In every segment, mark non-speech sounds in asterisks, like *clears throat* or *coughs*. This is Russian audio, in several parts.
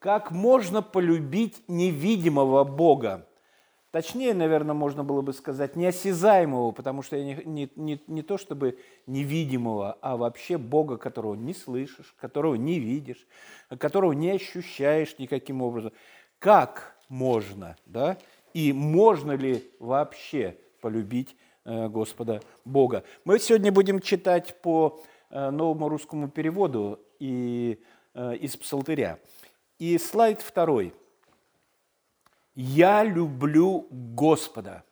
как можно полюбить невидимого Бога? Точнее, наверное, можно было бы сказать неосязаемого, потому что не, не, не, не то чтобы невидимого, а вообще Бога, которого не слышишь, которого не видишь, которого не ощущаешь никаким образом. Как можно, да? И можно ли вообще полюбить э, Господа Бога? Мы сегодня будем читать по э, новому русскому переводу и э, из Псалтыря. И слайд второй – «Я люблю Господа».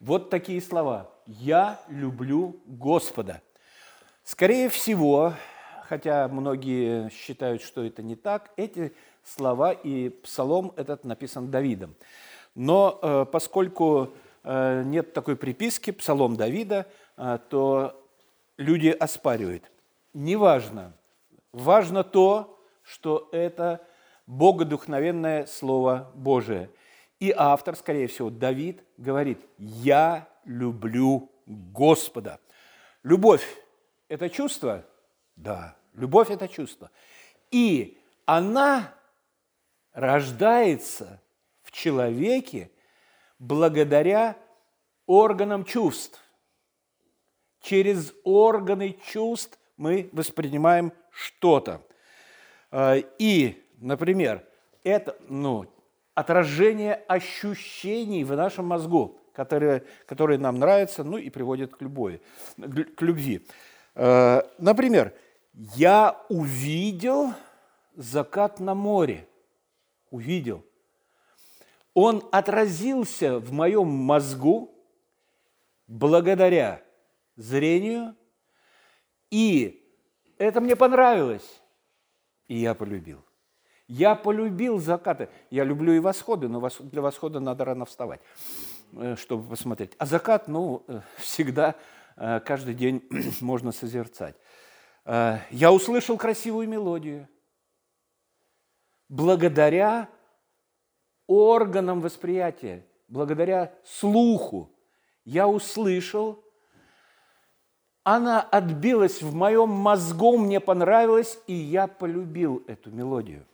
Вот такие слова. «Я люблю Господа». Скорее всего, хотя многие считают, что это не так, эти слова и псалом этот написан Давидом. Но э, поскольку э, нет такой приписки «Псалом Давида», э, то люди оспаривают. Неважно. Важно то, что это богодухновенное Слово Божие. И автор, скорее всего, Давид, говорит, «Я люблю Господа». Любовь – это чувство? Да, любовь – это чувство. И она рождается в человеке благодаря органам чувств. Через органы чувств мы воспринимаем что-то. И Например, это ну, отражение ощущений в нашем мозгу, которые, которые нам нравятся, ну и приводят к, любой, к любви. Э, например, я увидел закат на море. Увидел. Он отразился в моем мозгу благодаря зрению, и это мне понравилось, и я полюбил. Я полюбил закаты. Я люблю и восходы, но для восхода надо рано вставать, э, чтобы посмотреть. А закат, ну, э, всегда, э, каждый день *clears throat* можно созерцать. Я услышал красивую мелодию. Благодаря органам восприятия, благодаря слуху я услышал, она отбилась в моем мозгу, мне понравилась, и я полюбил эту мелодию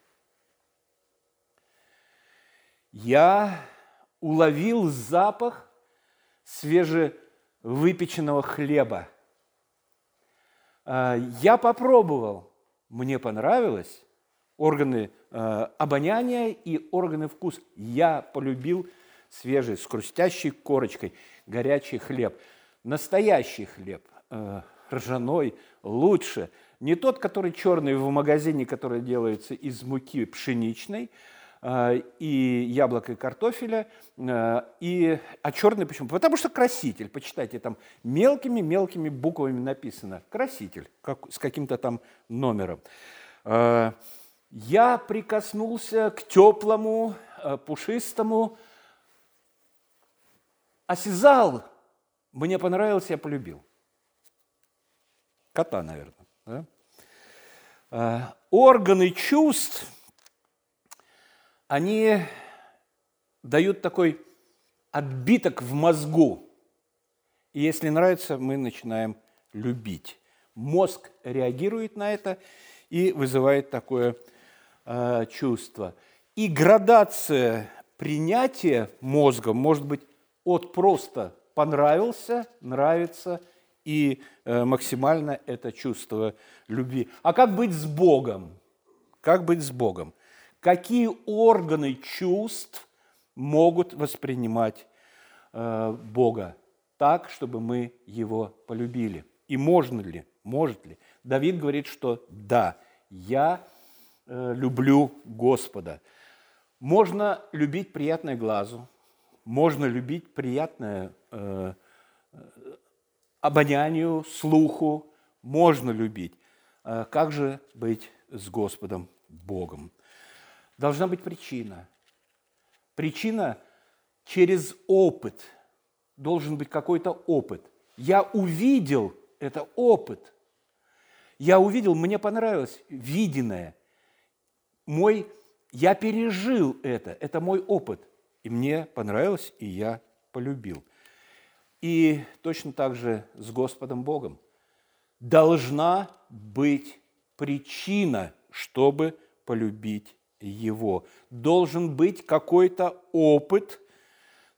я уловил запах свежевыпеченного хлеба. А, я попробовал, мне понравилось, органы а, обоняния и органы вкус. Я полюбил свежий, с хрустящей корочкой, горячий хлеб. Настоящий хлеб, а, ржаной, лучше. Не тот, который черный в магазине, который делается из муки пшеничной, Э, и яблок, и картофеля. Э, и, а черный почему? Потому что краситель. Почитайте, там мелкими-мелкими буквами написано. Краситель как, с каким-то там номером. Э, я прикоснулся к теплому, пушистому, осязал, мне понравилось, я полюбил. Кота, наверное. Да? Органы чувств – они дают такой отбиток в мозгу. И если нравится, мы начинаем любить. Мозг реагирует на это и вызывает такое э, чувство. И градация принятия мозга может быть от просто понравился, нравится и э, максимально это чувство любви. А как быть с Богом? Как быть с Богом? какие органы чувств могут воспринимать э, Бога так, чтобы мы Его полюбили. И можно ли, может ли? Давид говорит, что да, я э, люблю Господа. Можно любить приятное глазу, можно любить приятное обонянию, слуху, можно любить. Как же быть с Господом Богом? должна быть причина. Причина через опыт. Должен быть какой-то опыт. Я увидел, это опыт. Я увидел, мне понравилось виденное. Мой, я пережил это, это мой опыт. И мне понравилось, и я полюбил. И точно так же с Господом Богом. Должна быть причина, чтобы полюбить его. Должен быть какой-то опыт,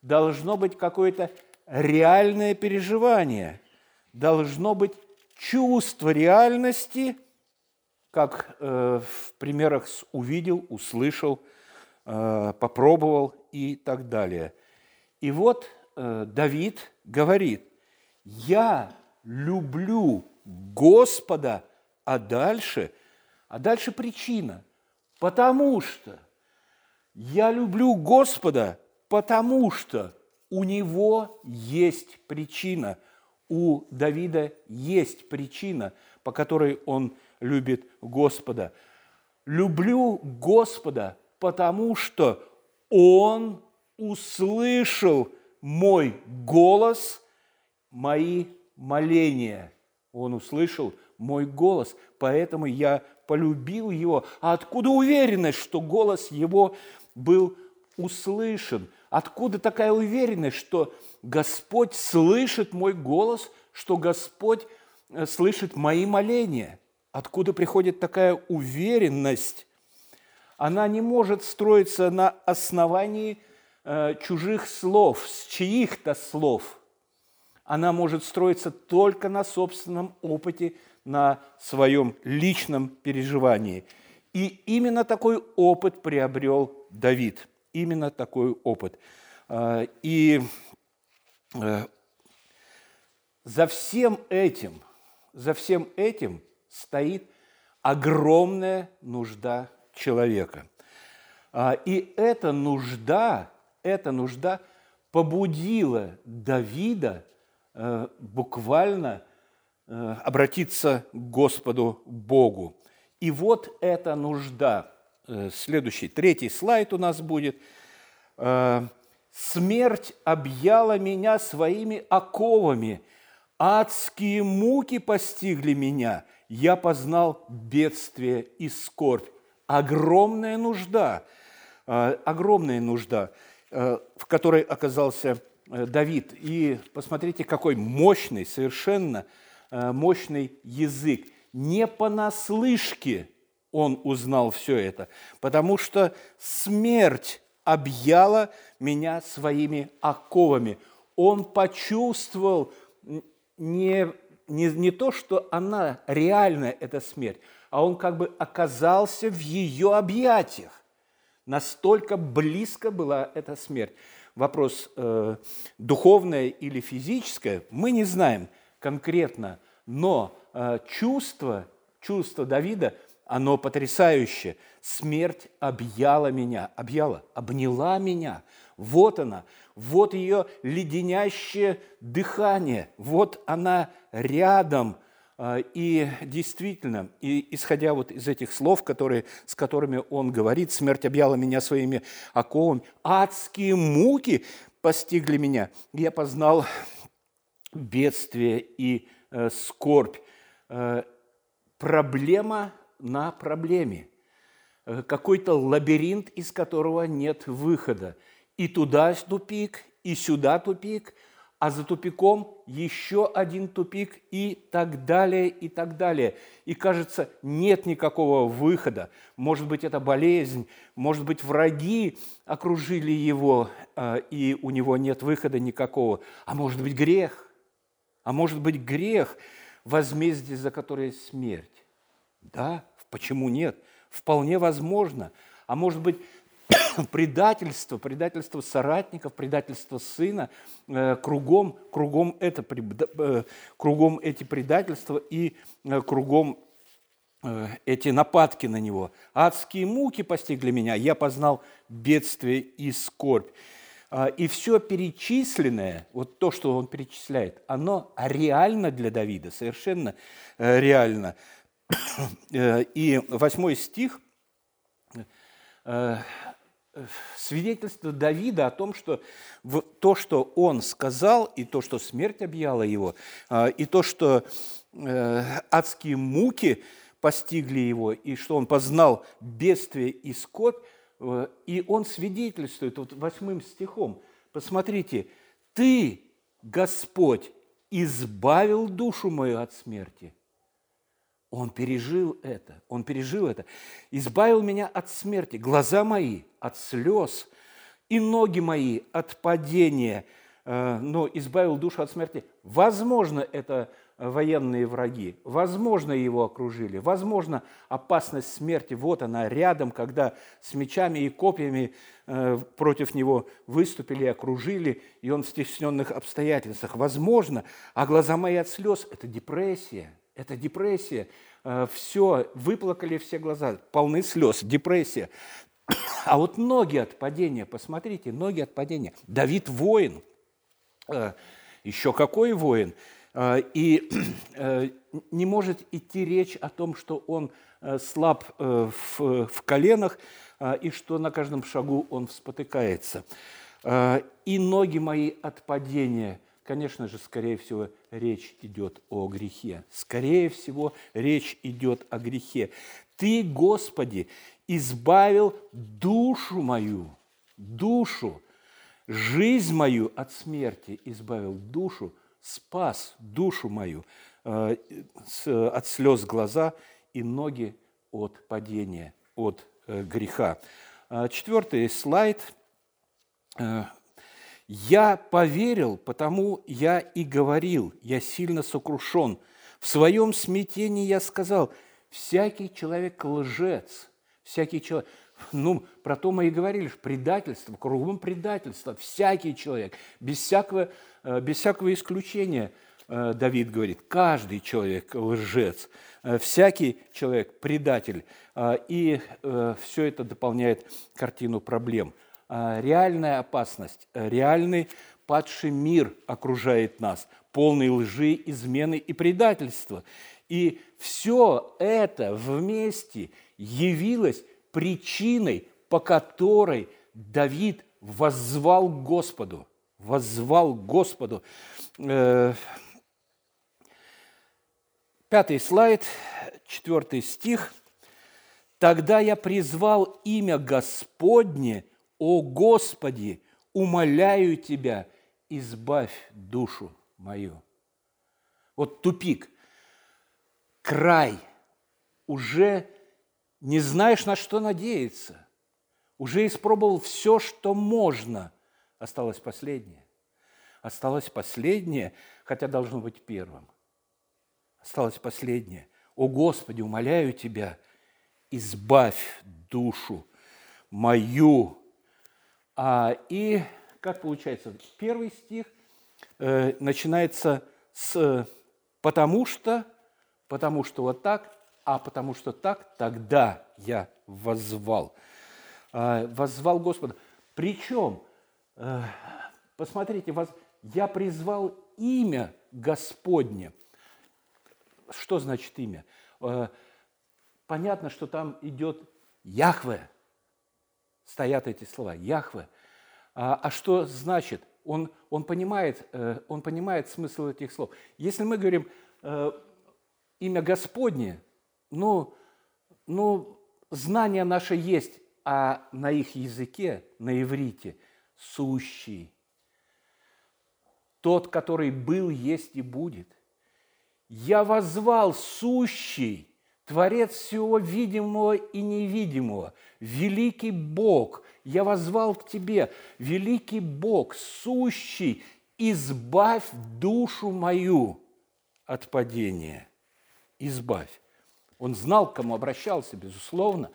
должно быть какое-то реальное переживание, должно быть чувство реальности, как э, в примерах с увидел, услышал, э, попробовал и так далее. И вот Давид говорит, я люблю Господа, а дальше, а дальше причина, потому что я люблю Господа, потому что у него есть причина, у Давида есть причина, по которой он любит Господа. Люблю Господа, потому что Он услышал мой голос, мои моления. Он услышал мой голос, поэтому я полюбил его. А откуда уверенность, что голос его был услышан? Откуда такая уверенность, что Господь слышит мой голос, что Господь э, слышит мои моления? Откуда приходит такая уверенность? Она не может строиться на основании э, чужих слов, с чьих-то слов. Она может строиться только на собственном опыте, на своем личном переживании. И именно такой опыт приобрел Давид. Именно такой опыт. Э, и э, за всем этим, за всем этим стоит огромная нужда человека. И эта нужда, эта нужда побудила Давида э, буквально э, обратиться к Господу Богу. И вот эта нужда, э, следующий, третий слайд у нас будет. «Смерть объяла меня своими оковами, адские муки постигли меня, я познал бедствие и скорбь. Огромная нужда, э, огромная нужда, э, в которой оказался э, Давид. И посмотрите, какой мощный, совершенно мощный язык. Не понаслышке он узнал все это, потому что смерть объяла меня своими оковами. Он почувствовал не не, не то, что она реальная, эта смерть, а он как бы оказался в ее объятиях. Настолько близко была эта смерть. Вопрос, э, духовное или физическое, мы не знаем конкретно, но э, чувство, чувство Давида, оно потрясающее. Смерть объяла меня, объяла, обняла меня. Вот она, вот ее леденящее дыхание, вот она рядом. А, и действительно, и исходя вот из этих слов, которые, с которыми он говорит, смерть объяла меня своими оковами, адские муки постигли меня. Я познал бедствие и э, скорбь. Э, проблема на проблеме. Э, какой-то лабиринт, из которого нет выхода. И туда тупик, и сюда тупик, а за тупиком еще один тупик и так далее, и так далее. И кажется, нет никакого выхода. Может быть, это болезнь, может быть, враги окружили его, а, и у него нет выхода никакого. А может быть, грех. А может быть, грех, возмездие за которое смерть. Да, почему нет? Вполне возможно. А может быть, *coughs* предательство, предательство соратников, предательство сына, э, кругом, кругом, это, э, кругом эти предательства и э, кругом эти нападки на него. Адские муки постигли меня, я познал бедствие и скорбь. А, и все перечисленное, вот то, что он перечисляет, оно реально для Давида, совершенно реально. *coughs* И восьмой стих свидетельство Давида о том, что то, что он сказал, и то, что смерть объяла его, а, и то, что э, адские муки постигли его, и что он познал бедствие и скорбь, э, и он свидетельствует вот восьмым стихом. Посмотрите, «Ты, Господь, избавил душу мою от смерти». Он пережил это, он пережил это. Избавил меня от смерти, глаза мои от слез, и ноги мои от падения, э, но избавил душу от смерти. Возможно, это военные враги, возможно, его окружили, возможно, опасность смерти, вот она рядом, когда с мечами и копьями э, против него выступили, окружили, и он в стесненных обстоятельствах. Возможно, а глаза мои от слез – это депрессия, это депрессия. Э, все, выплакали все глаза, полны слез, депрессия. *coughs* А вот ноги от падения, посмотрите, ноги от падения. Давид воин. Э, Еще какой воин? Э, и *coughs* не может идти речь о том, что он слаб в, коленах и что на каждом шагу он спотыкается. И ноги мои от падения – конечно же, скорее всего, речь идет о грехе. Скорее всего, речь идет о грехе. Ты, Господи, избавил душу мою, душу, жизнь мою от смерти, избавил душу, спас душу мою э, от слез глаза и ноги от падения, от э, греха. Э, четвертый слайд я поверил, потому я и говорил, я сильно сокрушен. В своем смятении я сказал, всякий человек лжец, всякий человек, ну, про то мы и говорили, предательство, кругом предательство, всякий человек, без всякого, э, без всякого исключения, э, Давид говорит, каждый человек лжец, э, всякий человек предатель. И все это дополняет картину проблем – реальная опасность, реальный падший мир окружает нас, полный лжи, измены и предательства. И все это вместе явилось причиной, по которой Давид воззвал Господу. Воззвал Господу. Э, пятый слайд, четвертый стих. «Тогда я призвал имя Господне – «О Господи, умоляю Тебя, избавь душу мою». Вот тупик, край, уже не знаешь, на что надеяться, уже испробовал все, что можно, осталось последнее. Осталось последнее, хотя должно быть первым. Осталось последнее. О Господи, умоляю Тебя, избавь душу мою а, и как получается? Первый стих э, начинается с «потому что», «потому что вот так», а «потому что так, тогда я воззвал». Э, воззвал Господа. Причем, э, посмотрите, воз, я призвал имя Господне. Что значит имя? Э, понятно, что там идет Яхве – стоят эти слова, Яхве. А, а что значит? Он, он, понимает, э, он понимает смысл этих слов. Если мы говорим э, имя Господне, ну, ну, знание наше есть, а на их языке, на иврите, сущий, тот, который был, есть и будет. Я возвал сущий, Творец всего видимого и невидимого, великий Бог, я возвал к Тебе, великий Бог, сущий, избавь душу мою от падения. Избавь. Он знал, к кому обращался, безусловно,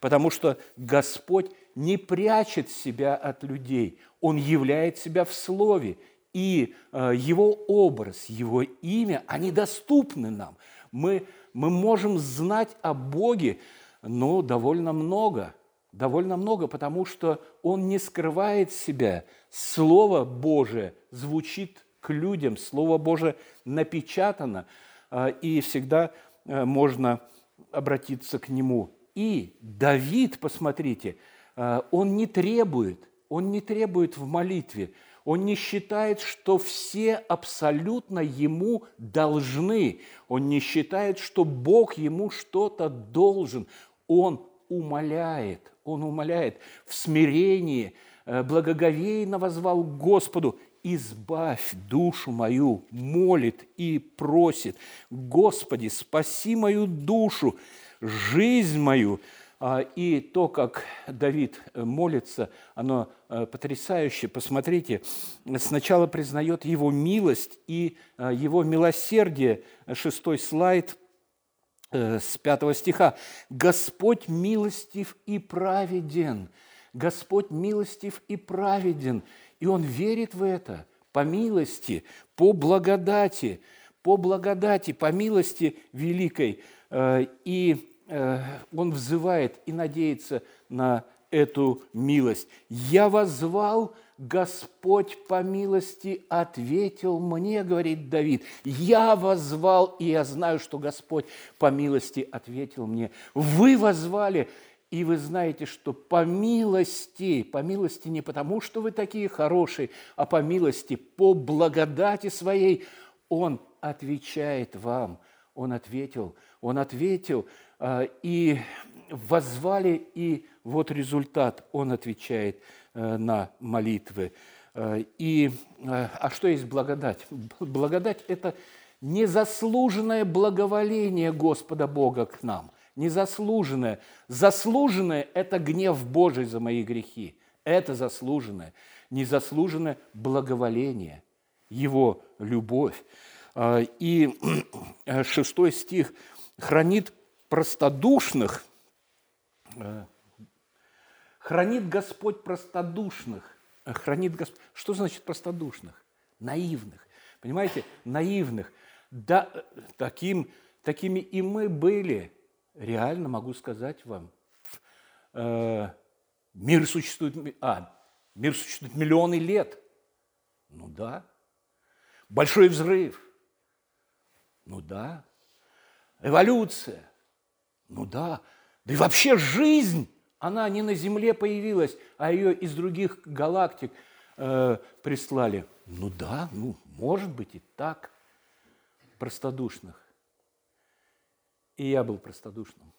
потому что Господь не прячет себя от людей, Он являет себя в Слове, и э, Его образ, Его имя, они доступны нам. Мы мы можем знать о Боге, ну, довольно много, довольно много, потому что Он не скрывает себя. Слово Божие звучит к людям, Слово Божие напечатано, а, и всегда а, можно обратиться к Нему. И Давид, посмотрите, а, он не требует, он не требует в молитве, он не считает, что все абсолютно ему должны. Он не считает, что Бог ему что-то должен. Он умоляет, он умоляет в смирении, э, благоговейно возвал Господу избавь душу мою, молит и просит, Господи, спаси мою душу, жизнь мою. А, и то, как Давид молится, оно э, потрясающе. Посмотрите, сначала признает его милость и э, его милосердие. Шестой слайд э, с пятого стиха. «Господь милостив и праведен». Господь милостив и праведен. И он верит в это по милости, по благодати, по благодати, по милости великой. Э, и э, он взывает и надеется на эту милость. «Я возвал, Господь по милости ответил мне, говорит Давид. Я возвал, и я знаю, что Господь по милости ответил мне. Вы возвали, и вы знаете, что по милости, по милости не потому, что вы такие хорошие, а по милости, по благодати своей, Он отвечает вам. Он ответил, Он ответил, и возвали, и вот результат, Он отвечает э, на молитвы. Э, и, э, а что есть благодать? Благодать – это незаслуженное благоволение Господа Бога к нам – незаслуженное. Заслуженное – это гнев Божий за мои грехи. Это заслуженное. Незаслуженное благоволение, Его любовь. А, и *clears throat* шестой стих хранит простодушных, а, хранит Господь простодушных, хранит Господь. Что значит простодушных? Наивных. Понимаете, наивных. Да, таким, такими и мы были – реально могу сказать вам, э, мир существует, а, мир существует миллионы лет. Ну да. Большой взрыв. Ну да. Эволюция. Ну да. Да и вообще жизнь, она не на Земле появилась, а ее из других галактик э, прислали. Ну да, ну может быть и так. Простодушных. И я был простодушным.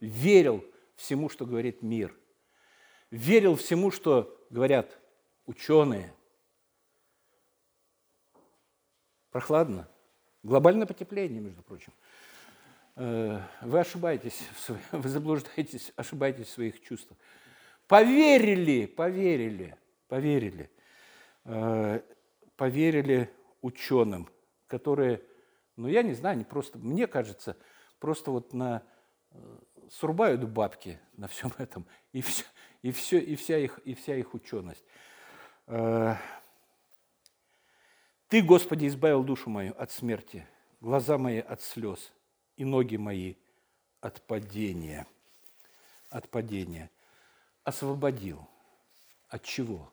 Верил всему, что говорит мир. Верил всему, что говорят ученые. Прохладно. Глобальное потепление, между прочим. Э, вы ошибаетесь, *laughs* вы заблуждаетесь, *laughs* ошибаетесь в своих чувствах. Поверили, поверили, поверили. Э, поверили ученым, которые но я не знаю, они просто, мне кажется, просто вот на э, срубают бабки на всем *laughs* этом, и, все, и, все, и, вся, их, и вся их ученость. Ты, Господи, избавил душу мою от смерти, глаза мои от слез и ноги мои от падения. От падения. Освободил. От чего?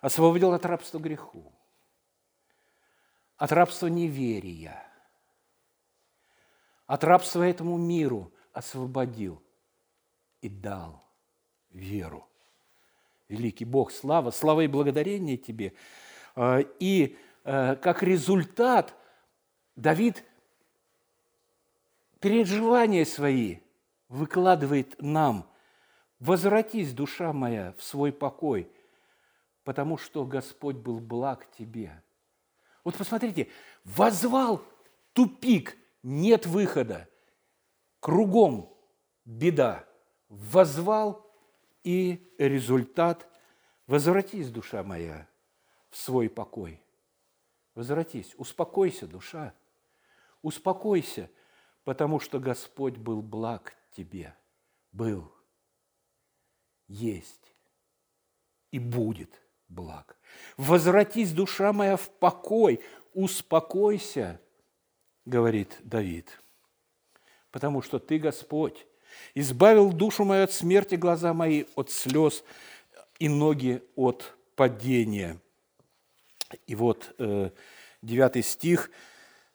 Освободил от рабства греху от рабства неверия, от рабства этому миру освободил и дал веру. Великий Бог, слава, слава и благодарение Тебе. А, и а, как результат Давид переживания свои выкладывает нам. «Возвратись, душа моя, в свой покой, потому что Господь был благ тебе». Вот посмотрите, возвал тупик, нет выхода, кругом беда. Возвал, и результат – возвратись, душа моя, в свой покой. Возвратись, успокойся, душа, успокойся, потому что Господь был благ тебе, был, есть и будет благ. Возвратись, душа моя, в покой, успокойся, говорит Давид, потому что ты, Господь, избавил душу мою от смерти, глаза мои от слез и ноги от падения. И вот э, девятый стих,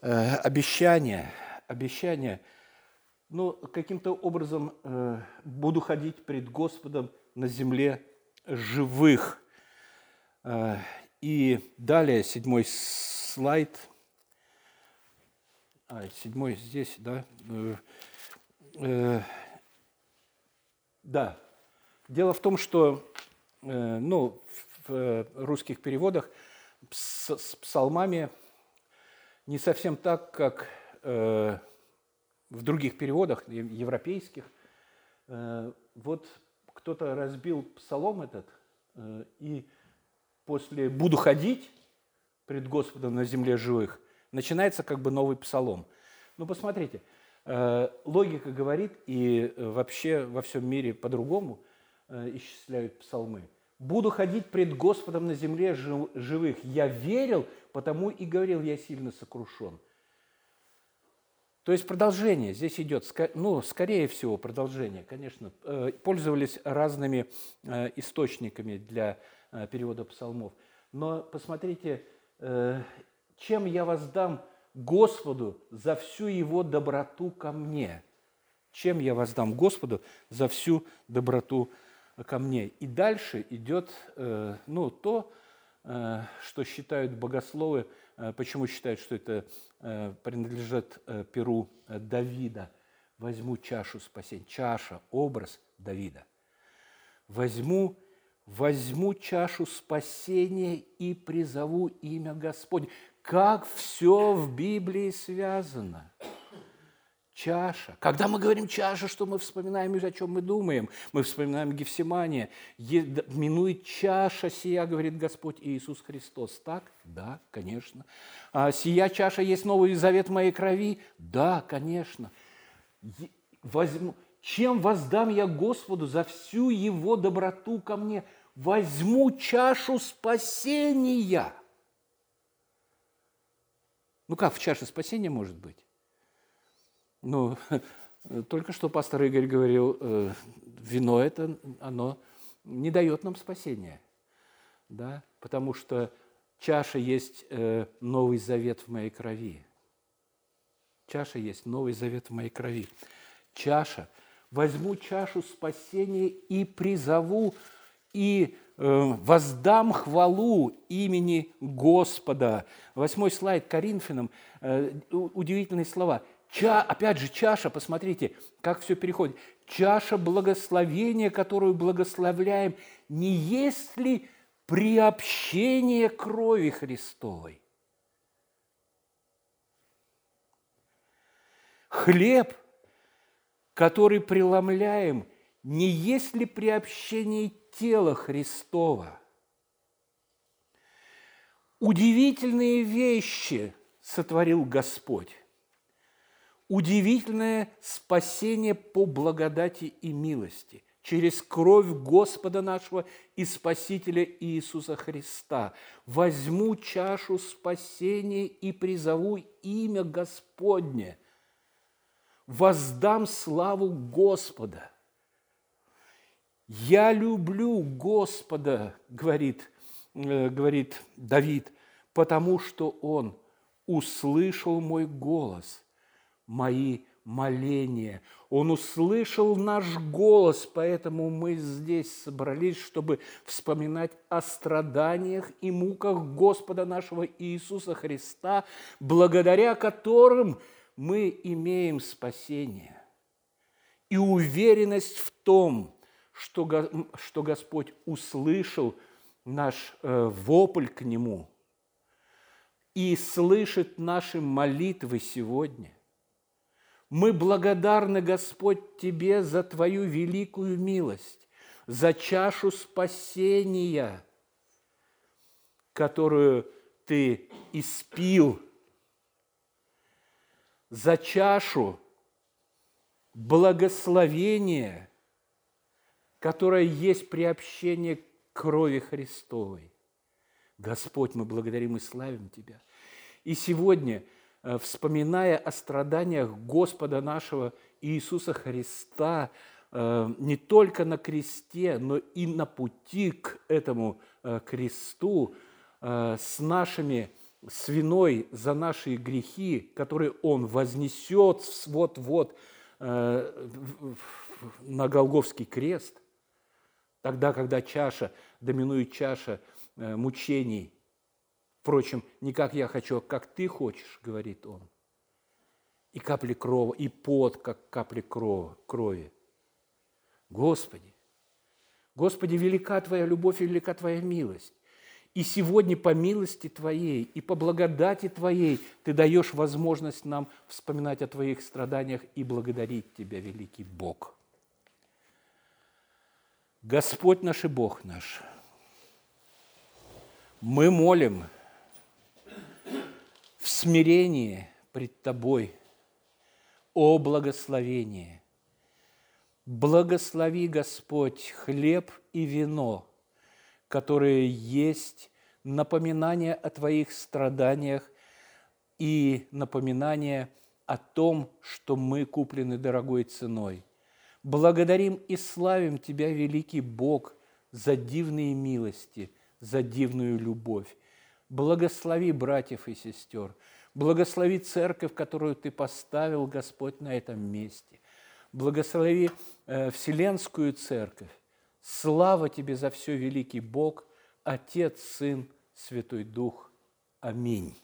э, обещание, обещание, ну, каким-то образом э, буду ходить пред Господом на земле живых – Э, и далее седьмой слайд. А, седьмой здесь, да. Э, э, да. Дело в том, что ну, в русских переводах с, с псалмами не совсем так, как э, в других переводах, европейских. Э, вот кто-то разбил псалом этот, э, и после «буду ходить пред Господом на земле живых» начинается как бы новый псалом. Ну, посмотрите, э, логика говорит, и вообще во всем мире по-другому исчисляют псалмы. «Буду ходить пред Господом на земле живых. Я верил, потому и говорил, я сильно сокрушен». То есть продолжение здесь идет, ну, скорее всего, продолжение, конечно. Э, пользовались разными э, источниками для э, перевода псалмов. Но посмотрите, чем я воздам Господу за всю Его доброту ко мне? Чем я воздам Господу за всю доброту ко мне? И дальше идет ну, то, что считают богословы почему считают, что это э, принадлежит э, перу Давида? Возьму чашу спасения. Чаша – образ Давида. Возьму, возьму чашу спасения и призову имя Господне. Как все в Библии связано – чаша. Когда мы говорим чаша, что мы вспоминаем о чем мы думаем? Мы вспоминаем Гефсимания. Минует чаша сия, говорит Господь Иисус Христос. Так? Да, конечно. А сия чаша есть Новый Завет моей крови? Да, конечно. Возьму, чем воздам я Господу за всю Его доброту ко мне? Возьму чашу спасения. Ну как в чаше спасения может быть? Ну, *laughs* только что пастор Игорь говорил, э, вино это, оно не дает нам спасения, да, потому что чаша есть э, новый завет в моей крови. Чаша есть новый завет в моей крови. Чаша. Возьму чашу спасения и призову, и э, воздам хвалу имени Господа. Восьмой слайд Коринфянам. Удивительные слова – Ча, опять же, чаша, посмотрите, как все переходит. Чаша благословения, которую благословляем, не есть ли приобщение крови Христовой? Хлеб, который преломляем, не есть ли приобщение тела Христова? Удивительные вещи сотворил Господь удивительное спасение по благодати и милости через кровь Господа нашего и Спасителя Иисуса Христа. Возьму чашу спасения и призову имя Господне. Воздам славу Господа. Я люблю Господа, говорит, э, говорит Давид, потому что Он услышал мой голос – мои моления. Он услышал наш голос, поэтому мы здесь собрались, чтобы вспоминать о страданиях и муках Господа нашего Иисуса Христа, благодаря которым мы имеем спасение и уверенность в том, что, что Господь услышал наш э, вопль к Нему и слышит наши молитвы сегодня. Мы благодарны, Господь, Тебе за Твою великую милость, за чашу спасения, которую Ты испил, за чашу благословения, которое есть приобщение крови Христовой. Господь, мы благодарим и славим Тебя. И сегодня – вспоминая о страданиях Господа нашего Иисуса Христа, э, не только на кресте, но и на пути к этому э, кресту, с нашими с виной за наши грехи, которые Он вознесет вот-вот на Голговский крест, тогда, когда чаша, доминует чаша мучений – Впрочем, не как я хочу, а как ты хочешь, говорит он. И капли крови, и пот, как капли крови. Господи, Господи, велика Твоя любовь и велика Твоя милость. И сегодня по милости Твоей и по благодати Твоей Ты даешь возможность нам вспоминать о Твоих страданиях и благодарить Тебя, великий Бог. Господь наш и Бог наш, мы молим в смирении пред Тобой о благословении. Благослови, Господь, хлеб и вино – которые есть напоминание о Твоих страданиях и напоминание о том, что мы куплены дорогой ценой. Благодарим и славим Тебя, великий Бог, за дивные милости, за дивную любовь. Благослови братьев и сестер, благослови церковь, которую Ты поставил, Господь, на этом месте. Благослови э, Вселенскую церковь, Слава Тебе за все, великий Бог, Отец, Сын, Святой Дух. Аминь.